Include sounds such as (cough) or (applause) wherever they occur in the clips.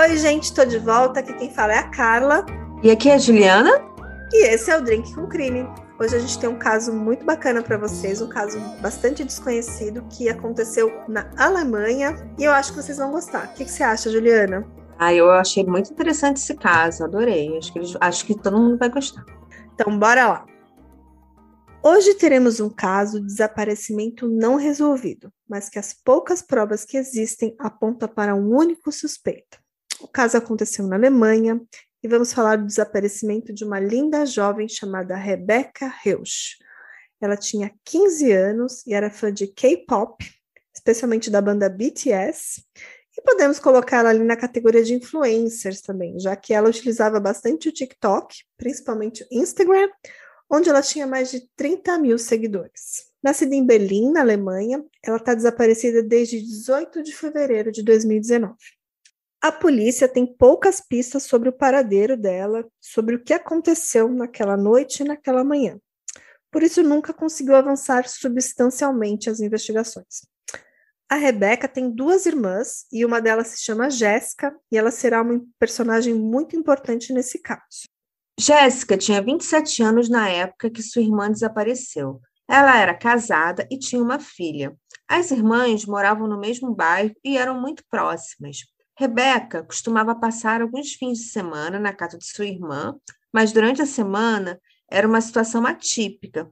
Oi, gente, tô de volta. Aqui quem fala é a Carla. E aqui é a Juliana. E esse é o Drink com Crime. Hoje a gente tem um caso muito bacana para vocês, um caso bastante desconhecido que aconteceu na Alemanha e eu acho que vocês vão gostar. O que, que você acha, Juliana? Ah, eu achei muito interessante esse caso, adorei. Acho que, eles, acho que todo mundo vai gostar. Então, bora lá. Hoje teremos um caso de desaparecimento não resolvido, mas que as poucas provas que existem apontam para um único suspeito. O caso aconteceu na Alemanha e vamos falar do desaparecimento de uma linda jovem chamada Rebecca Reusch. Ela tinha 15 anos e era fã de K-pop, especialmente da banda BTS, e podemos colocar ela ali na categoria de influencers também, já que ela utilizava bastante o TikTok, principalmente o Instagram, onde ela tinha mais de 30 mil seguidores. Nascida em Berlim, na Alemanha, ela está desaparecida desde 18 de fevereiro de 2019. A polícia tem poucas pistas sobre o paradeiro dela, sobre o que aconteceu naquela noite e naquela manhã. Por isso, nunca conseguiu avançar substancialmente as investigações. A Rebeca tem duas irmãs e uma delas se chama Jéssica, e ela será uma personagem muito importante nesse caso. Jéssica tinha 27 anos na época que sua irmã desapareceu. Ela era casada e tinha uma filha. As irmãs moravam no mesmo bairro e eram muito próximas. Rebeca costumava passar alguns fins de semana na casa de sua irmã, mas durante a semana era uma situação atípica.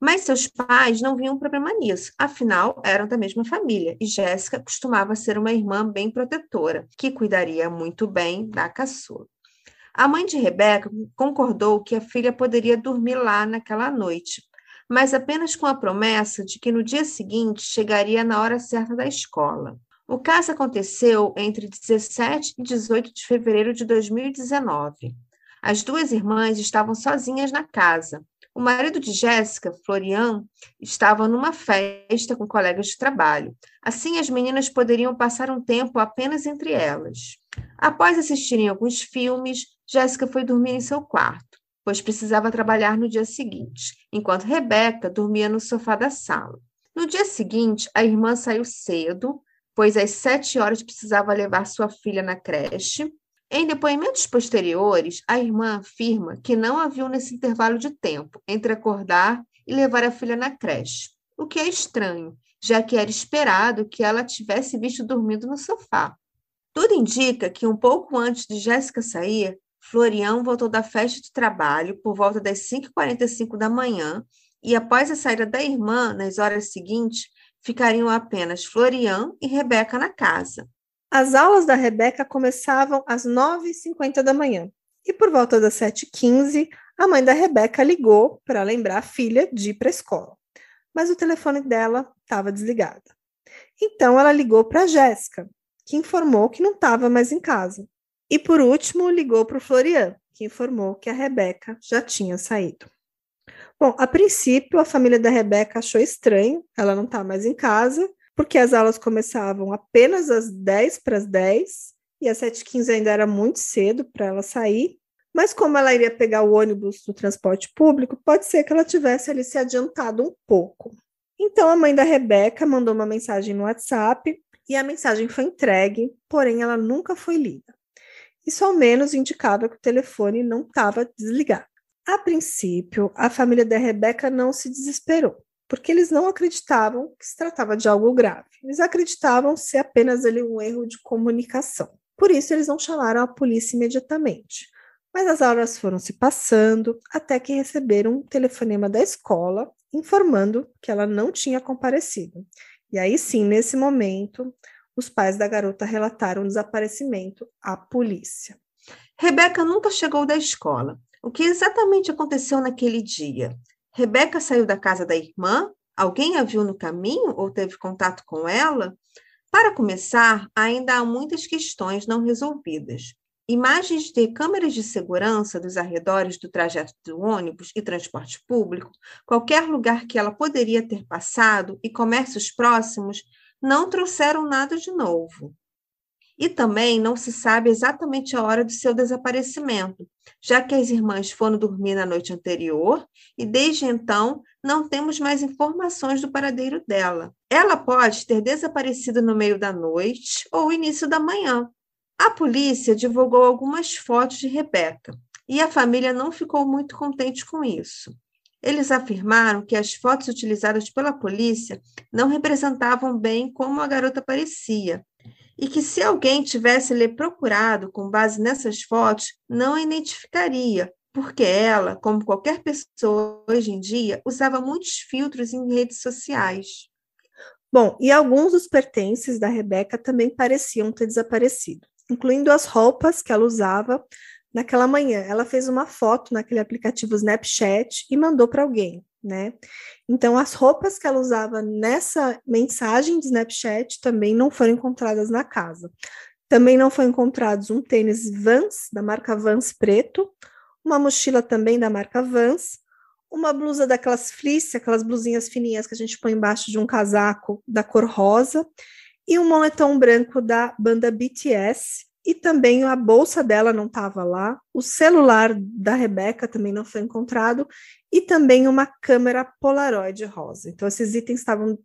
Mas seus pais não viam problema nisso, afinal eram da mesma família e Jéssica costumava ser uma irmã bem protetora, que cuidaria muito bem da caçula. A mãe de Rebeca concordou que a filha poderia dormir lá naquela noite, mas apenas com a promessa de que no dia seguinte chegaria na hora certa da escola. O caso aconteceu entre 17 e 18 de fevereiro de 2019. As duas irmãs estavam sozinhas na casa. O marido de Jéssica, Florian, estava numa festa com colegas de trabalho. Assim, as meninas poderiam passar um tempo apenas entre elas. Após assistirem alguns filmes, Jéssica foi dormir em seu quarto, pois precisava trabalhar no dia seguinte, enquanto Rebeca dormia no sofá da sala. No dia seguinte, a irmã saiu cedo, pois às sete horas precisava levar sua filha na creche. Em depoimentos posteriores, a irmã afirma que não a viu nesse intervalo de tempo entre acordar e levar a filha na creche, o que é estranho, já que era esperado que ela tivesse visto dormindo no sofá. Tudo indica que um pouco antes de Jéssica sair, Florian voltou da festa de trabalho por volta das 5h45 da manhã e, após a saída da irmã, nas horas seguintes, ficariam apenas Florian e Rebeca na casa. As aulas da Rebeca começavam às 9h50 da manhã e, por volta das 7h15, a mãe da Rebeca ligou para lembrar a filha de ir para a escola, mas o telefone dela estava desligado. Então, ela ligou para Jéssica, que informou que não estava mais em casa e por último, ligou para o Florian, que informou que a Rebeca já tinha saído. Bom, a princípio, a família da Rebeca achou estranho, ela não está mais em casa, porque as aulas começavam apenas às 10 para as 10 e às 7h15 ainda era muito cedo para ela sair. Mas como ela iria pegar o ônibus do transporte público, pode ser que ela tivesse ali se adiantado um pouco. Então a mãe da Rebeca mandou uma mensagem no WhatsApp e a mensagem foi entregue, porém ela nunca foi lida. Isso ao menos indicava que o telefone não estava desligado. A princípio, a família da Rebeca não se desesperou, porque eles não acreditavam que se tratava de algo grave. Eles acreditavam ser apenas ali um erro de comunicação. Por isso, eles não chamaram a polícia imediatamente. Mas as horas foram se passando até que receberam um telefonema da escola informando que ela não tinha comparecido. E aí sim, nesse momento, os pais da garota relataram o desaparecimento à polícia. Rebeca nunca chegou da escola. O que exatamente aconteceu naquele dia? Rebeca saiu da casa da irmã? Alguém a viu no caminho ou teve contato com ela? Para começar, ainda há muitas questões não resolvidas. Imagens de câmeras de segurança dos arredores do trajeto do ônibus e transporte público, qualquer lugar que ela poderia ter passado e comércios próximos não trouxeram nada de novo. E também não se sabe exatamente a hora do seu desaparecimento, já que as irmãs foram dormir na noite anterior e desde então não temos mais informações do paradeiro dela. Ela pode ter desaparecido no meio da noite ou início da manhã. A polícia divulgou algumas fotos de Rebeca e a família não ficou muito contente com isso. Eles afirmaram que as fotos utilizadas pela polícia não representavam bem como a garota parecia e que se alguém tivesse lhe procurado com base nessas fotos, não a identificaria, porque ela, como qualquer pessoa hoje em dia, usava muitos filtros em redes sociais. Bom, e alguns dos pertences da Rebeca também pareciam ter desaparecido, incluindo as roupas que ela usava naquela manhã. Ela fez uma foto naquele aplicativo Snapchat e mandou para alguém, né? Então, as roupas que ela usava nessa mensagem de Snapchat também não foram encontradas na casa. Também não foi encontrados um tênis Vans, da marca Vans preto, uma mochila também da marca Vans, uma blusa daquelas fleece, aquelas blusinhas fininhas que a gente põe embaixo de um casaco da cor rosa, e um moletom branco da banda BTS, e também a bolsa dela não estava lá, o celular da Rebeca também não foi encontrado, e também uma câmera Polaroid rosa. Então, esses itens estavam,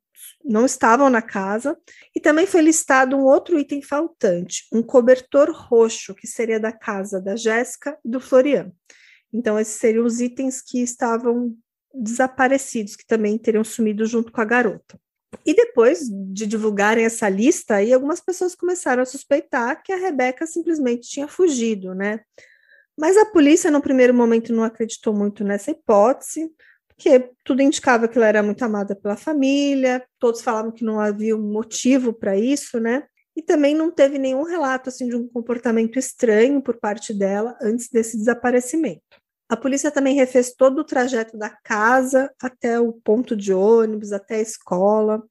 não estavam na casa, e também foi listado um outro item faltante, um cobertor roxo, que seria da casa da Jéssica e do Florian. Então, esses seriam os itens que estavam desaparecidos, que também teriam sumido junto com a garota. E depois de divulgarem essa lista, aí algumas pessoas começaram a suspeitar que a Rebeca simplesmente tinha fugido, né? Mas a polícia, no primeiro momento, não acreditou muito nessa hipótese, porque tudo indicava que ela era muito amada pela família, todos falavam que não havia um motivo para isso, né? E também não teve nenhum relato assim de um comportamento estranho por parte dela antes desse desaparecimento. A polícia também refez todo o trajeto da casa até o ponto de ônibus, até a escola,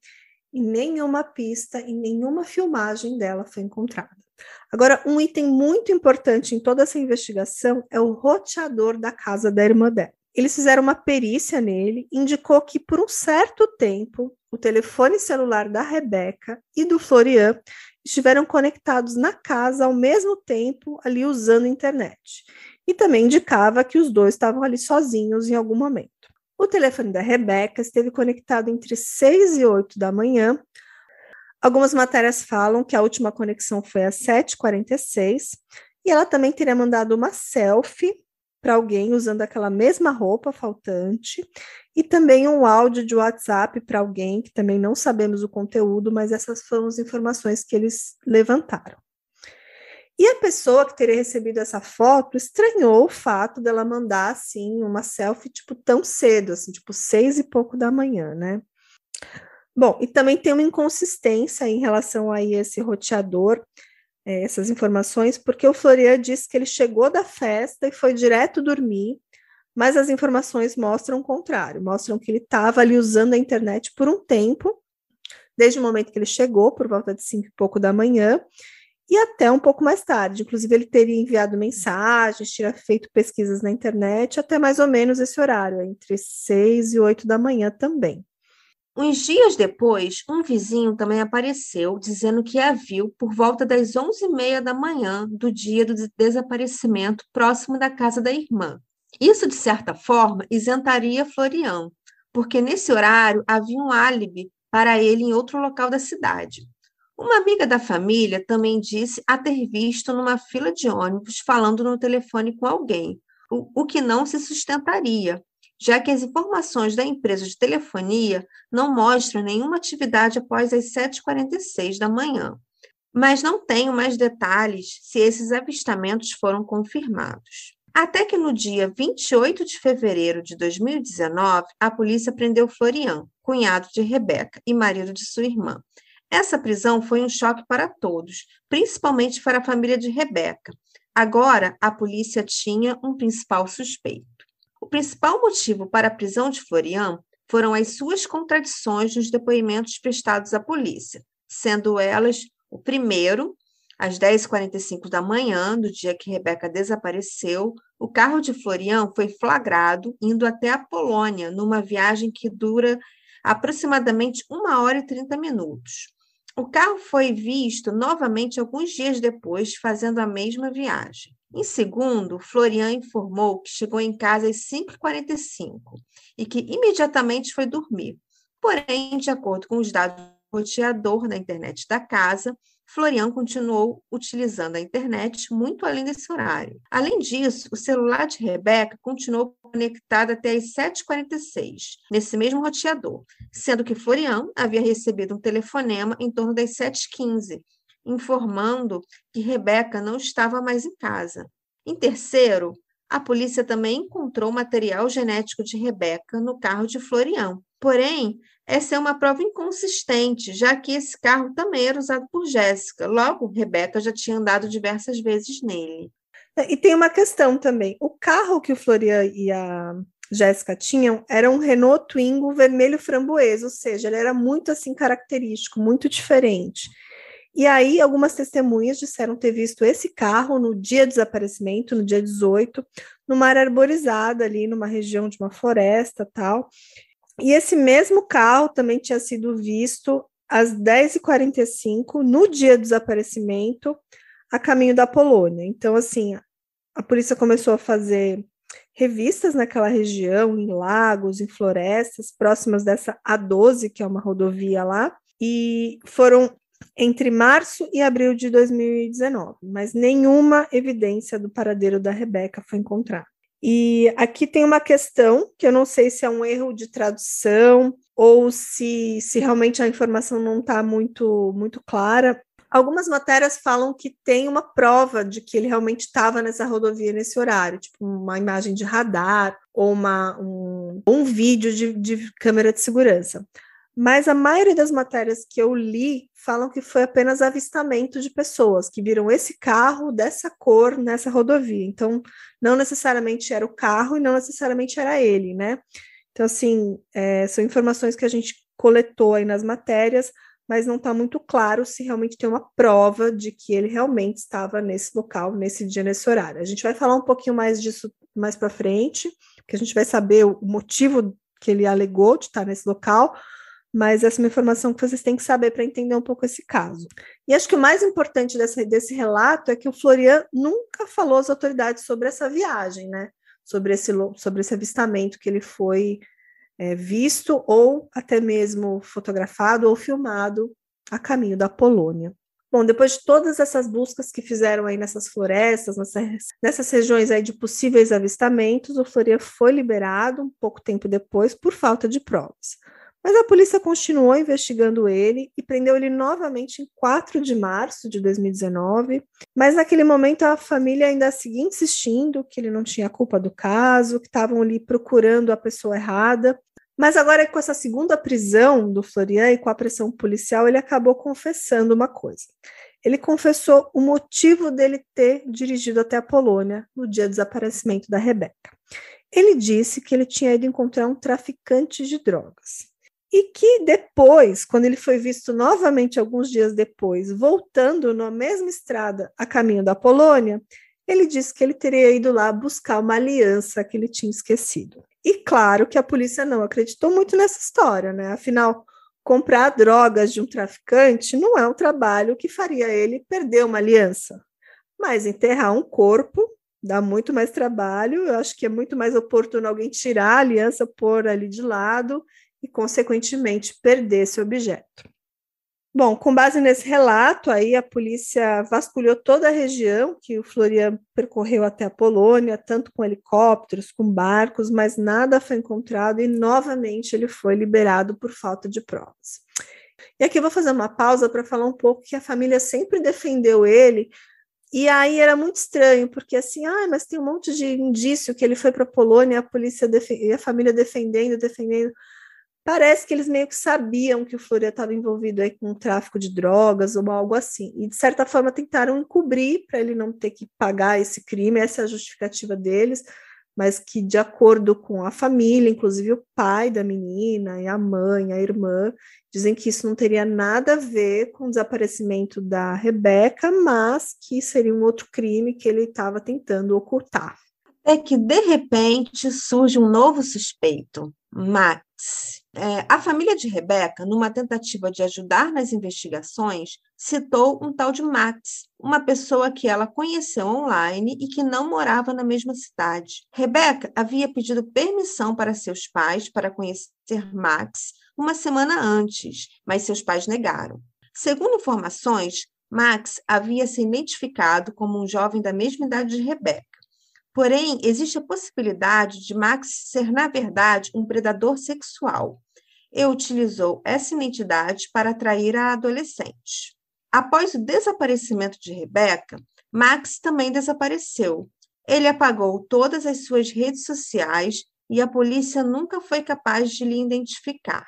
e nenhuma pista e nenhuma filmagem dela foi encontrada. Agora, um item muito importante em toda essa investigação é o roteador da casa da irmã dela. Eles fizeram uma perícia nele, indicou que por um certo tempo o telefone celular da Rebeca e do Florian estiveram conectados na casa ao mesmo tempo, ali usando internet e também indicava que os dois estavam ali sozinhos em algum momento. O telefone da Rebeca esteve conectado entre 6 e 8 da manhã. Algumas matérias falam que a última conexão foi às 7h46 e ela também teria mandado uma selfie para alguém usando aquela mesma roupa faltante e também um áudio de WhatsApp para alguém que também não sabemos o conteúdo, mas essas foram as informações que eles levantaram. E a pessoa que teria recebido essa foto estranhou o fato dela mandar assim uma selfie tipo tão cedo, assim, tipo seis e pouco da manhã, né? Bom, e também tem uma inconsistência em relação a esse roteador, é, essas informações, porque o Florian disse que ele chegou da festa e foi direto dormir, mas as informações mostram o contrário, mostram que ele estava ali usando a internet por um tempo, desde o momento que ele chegou, por volta de cinco e pouco da manhã, e até um pouco mais tarde. Inclusive, ele teria enviado mensagens, tinha feito pesquisas na internet, até mais ou menos esse horário, entre 6 e 8 da manhã também. Uns dias depois, um vizinho também apareceu dizendo que a viu por volta das 11h30 da manhã do dia do desaparecimento próximo da casa da irmã. Isso, de certa forma, isentaria Florian, porque nesse horário havia um álibi para ele em outro local da cidade. Uma amiga da família também disse a ter visto numa fila de ônibus falando no telefone com alguém, o, o que não se sustentaria, já que as informações da empresa de telefonia não mostram nenhuma atividade após as 7h46 da manhã. Mas não tenho mais detalhes se esses avistamentos foram confirmados. Até que no dia 28 de fevereiro de 2019, a polícia prendeu Florian, cunhado de Rebeca e marido de sua irmã, essa prisão foi um choque para todos, principalmente para a família de Rebeca. Agora, a polícia tinha um principal suspeito. O principal motivo para a prisão de Florian foram as suas contradições nos depoimentos prestados à polícia, sendo elas o primeiro, às 10h45 da manhã, do dia que Rebeca desapareceu, o carro de Florian foi flagrado indo até a Polônia, numa viagem que dura aproximadamente uma hora e 30 minutos. O carro foi visto novamente alguns dias depois, fazendo a mesma viagem. Em segundo, Florian informou que chegou em casa às 5h45 e que imediatamente foi dormir. Porém, de acordo com os dados do roteador na internet da casa, Florian continuou utilizando a internet muito além desse horário. Além disso, o celular de Rebeca continuou conectado até às 7h46, nesse mesmo roteador, sendo que Florian havia recebido um telefonema em torno das 7h15, informando que Rebeca não estava mais em casa. Em terceiro, a polícia também encontrou material genético de Rebeca no carro de Florian. Porém, essa é uma prova inconsistente, já que esse carro também era usado por Jéssica. Logo, Rebeca já tinha andado diversas vezes nele. E tem uma questão também. O carro que o Florian e a Jéssica tinham era um Renault Twingo vermelho framboesa, ou seja, ele era muito assim característico, muito diferente. E aí, algumas testemunhas disseram ter visto esse carro no dia do desaparecimento, no dia 18, numa área arborizada ali, numa região de uma floresta tal. E esse mesmo carro também tinha sido visto às 10h45, no dia do desaparecimento, a caminho da Polônia. Então, assim, a polícia começou a fazer revistas naquela região, em lagos, em florestas, próximas dessa A12, que é uma rodovia lá, e foram entre março e abril de 2019, mas nenhuma evidência do paradeiro da Rebeca foi encontrada. E aqui tem uma questão que eu não sei se é um erro de tradução ou se, se realmente a informação não está muito, muito clara. Algumas matérias falam que tem uma prova de que ele realmente estava nessa rodovia nesse horário, tipo uma imagem de radar ou uma, um, um vídeo de, de câmera de segurança mas a maioria das matérias que eu li falam que foi apenas avistamento de pessoas que viram esse carro dessa cor nessa rodovia. Então, não necessariamente era o carro e não necessariamente era ele, né? Então, assim, é, são informações que a gente coletou aí nas matérias, mas não está muito claro se realmente tem uma prova de que ele realmente estava nesse local, nesse dia, nesse horário. A gente vai falar um pouquinho mais disso mais para frente, porque a gente vai saber o motivo que ele alegou de estar nesse local, mas essa é uma informação que vocês têm que saber para entender um pouco esse caso. E acho que o mais importante desse, desse relato é que o Florian nunca falou às autoridades sobre essa viagem, né? Sobre esse, sobre esse avistamento que ele foi é, visto ou até mesmo fotografado ou filmado a caminho da Polônia. Bom, depois de todas essas buscas que fizeram aí nessas florestas, nessas, nessas regiões aí de possíveis avistamentos, o Florian foi liberado um pouco tempo depois por falta de provas. Mas a polícia continuou investigando ele e prendeu ele novamente em 4 de março de 2019. Mas naquele momento a família ainda seguia insistindo que ele não tinha culpa do caso, que estavam ali procurando a pessoa errada. Mas agora, com essa segunda prisão do Florian e com a pressão policial, ele acabou confessando uma coisa. Ele confessou o motivo dele ter dirigido até a Polônia no dia do desaparecimento da Rebeca. Ele disse que ele tinha ido encontrar um traficante de drogas e que depois, quando ele foi visto novamente alguns dias depois, voltando na mesma estrada a caminho da Polônia, ele disse que ele teria ido lá buscar uma aliança que ele tinha esquecido. E claro que a polícia não acreditou muito nessa história, né? Afinal, comprar drogas de um traficante não é um trabalho que faria ele perder uma aliança. Mas enterrar um corpo dá muito mais trabalho. Eu acho que é muito mais oportuno alguém tirar a aliança, pôr ali de lado e, consequentemente, perder esse objeto. Bom, com base nesse relato, aí a polícia vasculhou toda a região que o Florian percorreu até a Polônia, tanto com helicópteros, com barcos, mas nada foi encontrado e novamente ele foi liberado por falta de provas. E aqui eu vou fazer uma pausa para falar um pouco que a família sempre defendeu ele, e aí era muito estranho, porque assim, ah, mas tem um monte de indício que ele foi para a Polônia, a polícia e a família defendendo, defendendo parece que eles meio que sabiam que o Florian estava envolvido aí com tráfico de drogas ou algo assim. E, de certa forma, tentaram encobrir para ele não ter que pagar esse crime, essa é a justificativa deles, mas que, de acordo com a família, inclusive o pai da menina e a mãe, a irmã, dizem que isso não teria nada a ver com o desaparecimento da Rebeca, mas que seria um outro crime que ele estava tentando ocultar. É que, de repente, surge um novo suspeito, Max. É, a família de Rebeca, numa tentativa de ajudar nas investigações, citou um tal de Max, uma pessoa que ela conheceu online e que não morava na mesma cidade. Rebeca havia pedido permissão para seus pais para conhecer Max uma semana antes, mas seus pais negaram. Segundo informações, Max havia se identificado como um jovem da mesma idade de Rebecca. Porém, existe a possibilidade de Max ser, na verdade, um predador sexual e utilizou essa identidade para atrair a adolescente. Após o desaparecimento de Rebecca, Max também desapareceu. Ele apagou todas as suas redes sociais e a polícia nunca foi capaz de lhe identificar.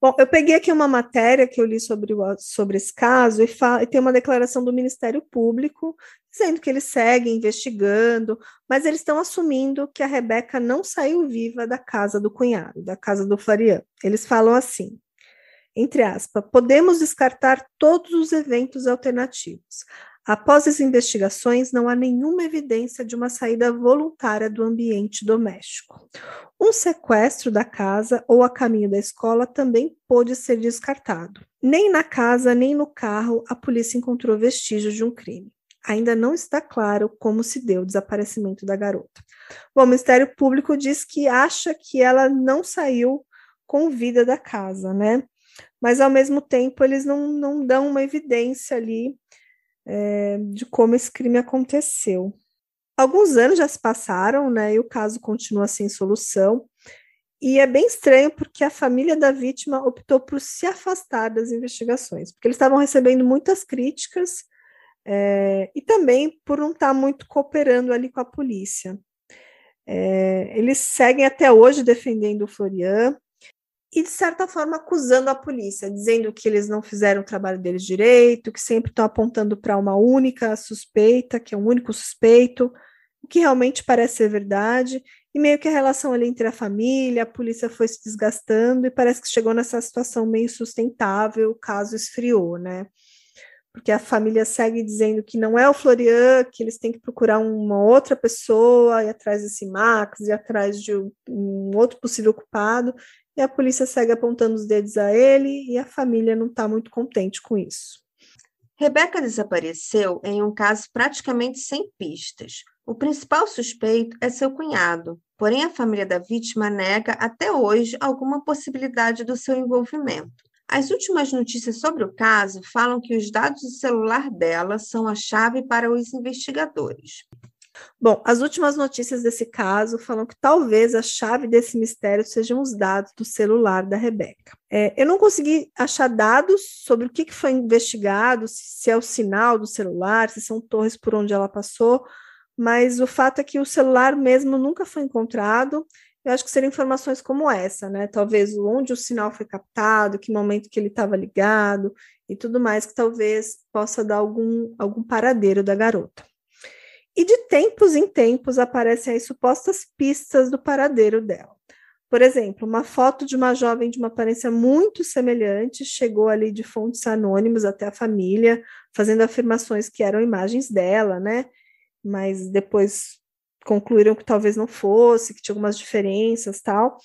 Bom, eu peguei aqui uma matéria que eu li sobre, o, sobre esse caso e, e tem uma declaração do Ministério Público dizendo que eles seguem investigando, mas eles estão assumindo que a Rebeca não saiu viva da casa do cunhado, da casa do Florian. Eles falam assim, entre aspas, podemos descartar todos os eventos alternativos. Após as investigações, não há nenhuma evidência de uma saída voluntária do ambiente doméstico. Um sequestro da casa ou a caminho da escola também pôde ser descartado. Nem na casa, nem no carro, a polícia encontrou vestígios de um crime. Ainda não está claro como se deu o desaparecimento da garota. Bom, o Ministério Público diz que acha que ela não saiu com vida da casa, né? Mas, ao mesmo tempo, eles não, não dão uma evidência ali é, de como esse crime aconteceu. Alguns anos já se passaram, né, e o caso continua sem solução. E é bem estranho porque a família da vítima optou por se afastar das investigações, porque eles estavam recebendo muitas críticas é, e também por não estar muito cooperando ali com a polícia. É, eles seguem até hoje defendendo o Florian, e, de certa forma, acusando a polícia, dizendo que eles não fizeram o trabalho deles direito, que sempre estão apontando para uma única suspeita, que é um único suspeito, o que realmente parece ser verdade, e meio que a relação ali entre a família, a polícia foi se desgastando e parece que chegou nessa situação meio sustentável, o caso esfriou, né? Porque a família segue dizendo que não é o Florian, que eles têm que procurar uma outra pessoa, ir atrás desse Max, ir atrás de um outro possível culpado, e a polícia segue apontando os dedos a ele e a família não está muito contente com isso. Rebeca desapareceu em um caso praticamente sem pistas. O principal suspeito é seu cunhado, porém a família da vítima nega até hoje alguma possibilidade do seu envolvimento. As últimas notícias sobre o caso falam que os dados do celular dela são a chave para os investigadores. Bom, as últimas notícias desse caso falam que talvez a chave desse mistério sejam os dados do celular da Rebeca. É, eu não consegui achar dados sobre o que, que foi investigado, se, é o sinal do celular, se são torres por onde ela passou, mas o fato é que o celular mesmo nunca foi encontrado. Eu acho que seriam informações como essa, né? Talvez onde o sinal foi captado, que momento que ele estava ligado e tudo mais, que talvez possa dar algum, algum paradeiro da garota. E de tempos em tempos aparecem aí supostas pistas do paradeiro dela. Por exemplo, uma foto de uma jovem de uma aparência muito semelhante chegou ali de fontes anônimas até a família, fazendo afirmações que eram imagens dela, né? Mas depois concluíram que talvez não fosse, que tinha algumas diferenças tal.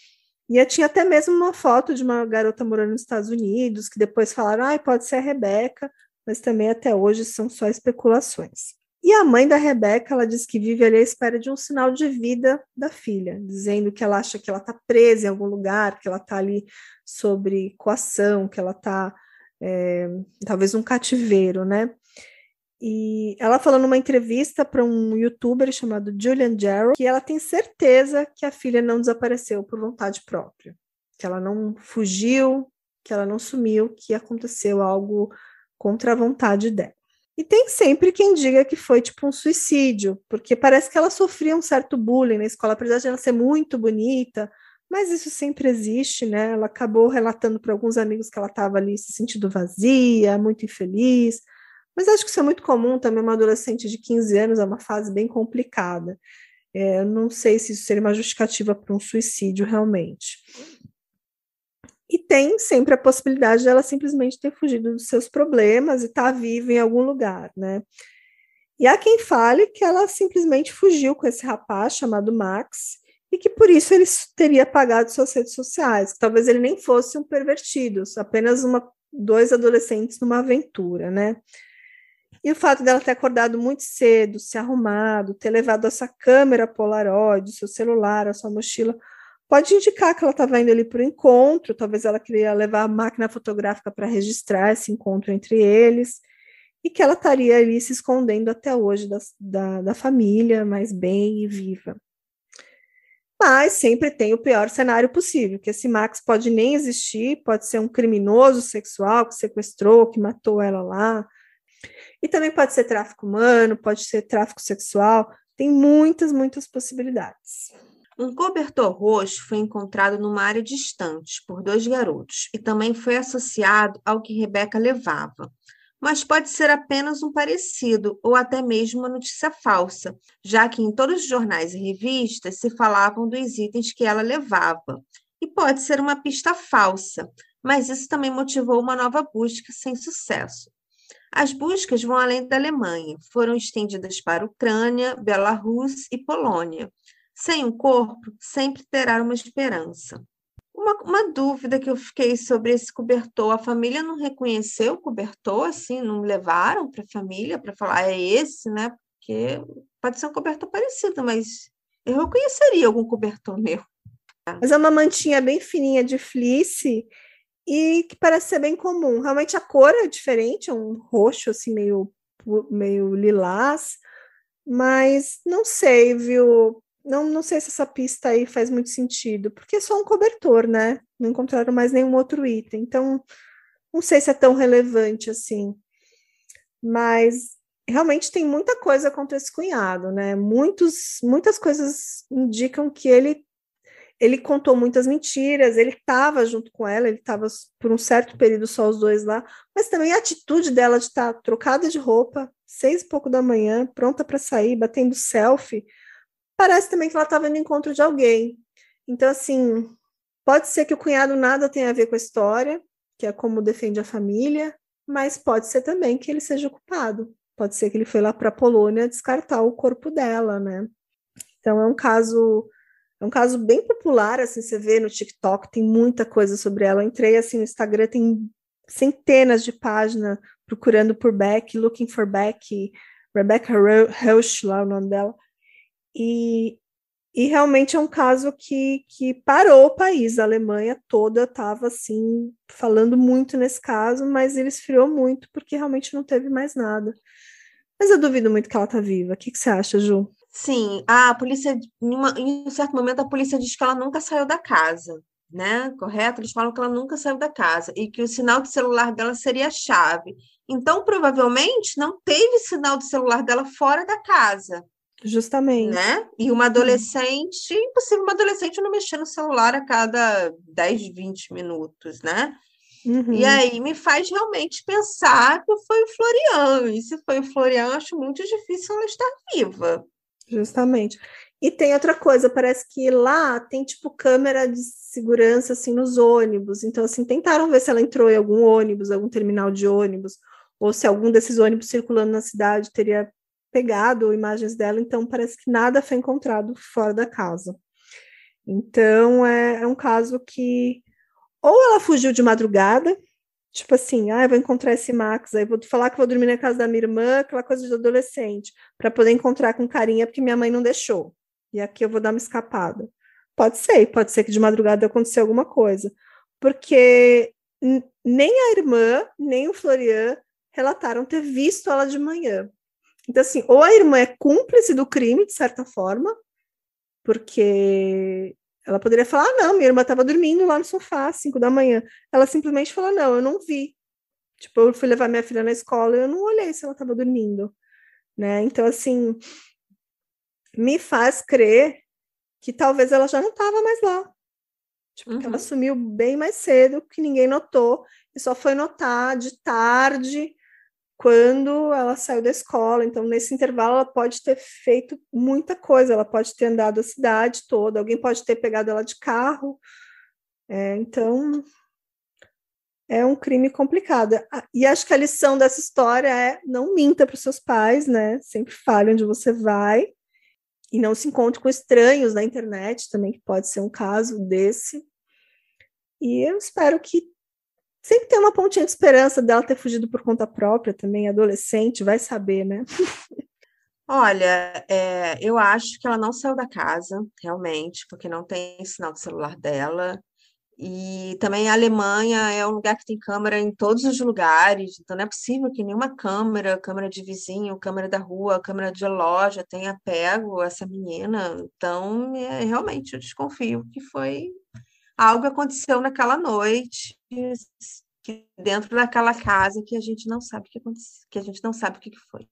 E tinha até mesmo uma foto de uma garota morando nos Estados Unidos, que depois falaram, ah, pode ser a Rebeca, mas também até hoje são só especulações. E a mãe da Rebeca, ela diz que vive ali à espera de um sinal de vida da filha, dizendo que ela acha que ela está presa em algum lugar, que ela está ali sobre coação, que ela está é, talvez um cativeiro, né? E ela falou numa entrevista para um youtuber chamado Julian Jarrow que ela tem certeza que a filha não desapareceu por vontade própria, que ela não fugiu, que ela não sumiu, que aconteceu algo contra a vontade dela. E tem sempre quem diga que foi tipo um suicídio, porque parece que ela sofria um certo bullying na escola, apesar de ela ser muito bonita, mas isso sempre existe, né? Ela acabou relatando para alguns amigos que ela estava ali se sentindo vazia, muito infeliz. Mas acho que isso é muito comum também, uma adolescente de 15 anos é uma fase bem complicada. É, não sei se isso seria uma justificativa para um suicídio realmente. E tem sempre a possibilidade de ela simplesmente ter fugido dos seus problemas e estar tá viva em algum lugar, né? E há quem fale que ela simplesmente fugiu com esse rapaz chamado Max e que por isso ele teria apagado suas redes sociais. Talvez ele nem fosse um pervertido, apenas uma, dois adolescentes numa aventura, né? E o fato dela ter acordado muito cedo, se arrumado, ter levado essa câmera Polaroid, seu celular, a sua mochila, pode indicar que ela estava indo ali para o encontro, talvez ela queria levar a máquina fotográfica para registrar esse encontro entre eles. e que ela estaria ali se escondendo até hoje da, da, da família, mas bem e viva. Mas sempre tem o pior cenário possível, que esse Max pode nem existir, pode ser um criminoso sexual que sequestrou, que matou ela lá. E também pode ser tráfico humano, pode ser tráfico sexual, tem muitas, muitas possibilidades. Um cobertor roxo foi encontrado numa área distante por dois garotos e também foi associado ao que Rebeca levava. Mas pode ser apenas um parecido ou até mesmo uma notícia falsa, já que em todos os jornais e revistas se falavam dos itens que ela levava. E pode ser uma pista falsa, mas isso também motivou uma nova busca sem sucesso. As buscas vão além da Alemanha, foram estendidas para Ucrânia, Belarus e Polônia. Sem um corpo, sempre terá uma esperança. Uma, uma, dúvida que eu fiquei sobre esse cobertor, a família não reconheceu o cobertor, assim, não levaram para a família para falar, é esse, né? Porque pode ser um cobertor parecido, mas eu reconheceria algum cobertor meu. Mas é uma mantinha bem fininha de fleece e que parece ser bem comum. Realmente a cor é diferente, é um roxo assim meio meio lilás, mas não sei, viu? Não, não sei se essa pista aí faz muito sentido, porque é só um cobertor, né? Não encontraram mais nenhum outro item. Então, não sei se é tão relevante assim. Mas realmente tem muita coisa contra esse cunhado, né? Muitos, muitas coisas indicam que ele ele contou muitas mentiras, ele estava junto com ela, ele estava por um certo período só os dois lá, mas também a atitude dela de estar tá trocada de roupa, seis e pouco da manhã, pronta para sair, batendo selfie, parece também que ela estava no encontro de alguém. Então, assim, pode ser que o cunhado nada tenha a ver com a história, que é como defende a família, mas pode ser também que ele seja culpado. Pode ser que ele foi lá para a Polônia descartar o corpo dela, né? Então é um caso é um caso bem popular, assim, você vê no TikTok, tem muita coisa sobre ela. Eu entrei assim no Instagram, tem centenas de páginas procurando por Beck, looking for Beck, Rebecca Rausch, lá o nome dela. E, e realmente é um caso que, que parou o país. A Alemanha toda estava assim falando muito nesse caso, mas ele esfriou muito porque realmente não teve mais nada. Mas eu duvido muito que ela está viva. O que, que você acha, Ju? Sim, a polícia, em, uma, em um certo momento, a polícia diz que ela nunca saiu da casa, né? Correto? Eles falam que ela nunca saiu da casa e que o sinal de celular dela seria a chave. Então, provavelmente, não teve sinal de celular dela fora da casa. Justamente. Né? E uma adolescente, impossível uma adolescente não mexer no celular a cada 10, 20 minutos, né? Uhum. E aí me faz realmente pensar que foi o Florian. E se foi o Florian, acho muito difícil ela estar viva. Justamente. E tem outra coisa, parece que lá tem tipo câmera de segurança assim nos ônibus. Então assim, tentaram ver se ela entrou em algum ônibus, algum terminal de ônibus, ou se algum desses ônibus circulando na cidade teria pegado imagens dela, então parece que nada foi encontrado fora da casa. Então é, é um caso que ou ela fugiu de madrugada, Tipo assim, ah, eu vou encontrar esse Max, aí vou falar que vou dormir na casa da minha irmã, aquela coisa de adolescente, para poder encontrar com carinha, porque minha mãe não deixou. E aqui eu vou dar uma escapada. Pode ser, pode ser que de madrugada aconteceu alguma coisa. Porque nem a irmã, nem o Florian relataram ter visto ela de manhã. Então, assim, ou a irmã é cúmplice do crime, de certa forma, porque ela poderia falar: ah, não, minha irmã estava dormindo lá no sofá às 5 da manhã. Ela simplesmente falou: não, eu não vi. Tipo, eu fui levar minha filha na escola e eu não olhei se ela estava dormindo. Né? Então, assim, me faz crer que talvez ela já não estava mais lá. Tipo, uhum. ela sumiu bem mais cedo, que ninguém notou, e só foi notar de tarde, quando ela saiu da escola. Então, nesse intervalo, ela pode ter feito muita coisa, ela pode ter andado a cidade toda, alguém pode ter pegado ela de carro. É, então, é um crime complicado. E acho que a lição dessa história é não minta para os seus pais, né? Sempre fale onde você vai. E não se encontre com estranhos na internet também, que pode ser um caso desse. E eu espero que sempre tem uma pontinha de esperança dela ter fugido por conta própria também, adolescente, vai saber, né? (laughs) Olha, é, eu acho que ela não saiu da casa, realmente, porque não tem sinal do celular dela. E também a Alemanha é um lugar que tem câmera em todos os lugares, então não é possível que nenhuma câmera, câmera de vizinho, câmera da rua, câmera de loja tenha pego essa menina. Então, é, realmente, eu desconfio que foi algo aconteceu naquela noite, dentro daquela casa que a gente não sabe o que aconteceu, que a gente não sabe o que foi.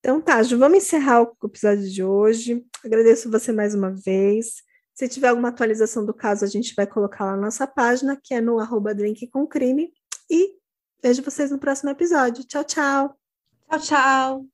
Então tá, Ju, vamos encerrar o episódio de hoje. Agradeço você mais uma vez. Se tiver alguma atualização do caso, a gente vai colocar lá na nossa página, que é no arroba drink com crime. E vejo vocês no próximo episódio. Tchau, tchau. Tchau, tchau.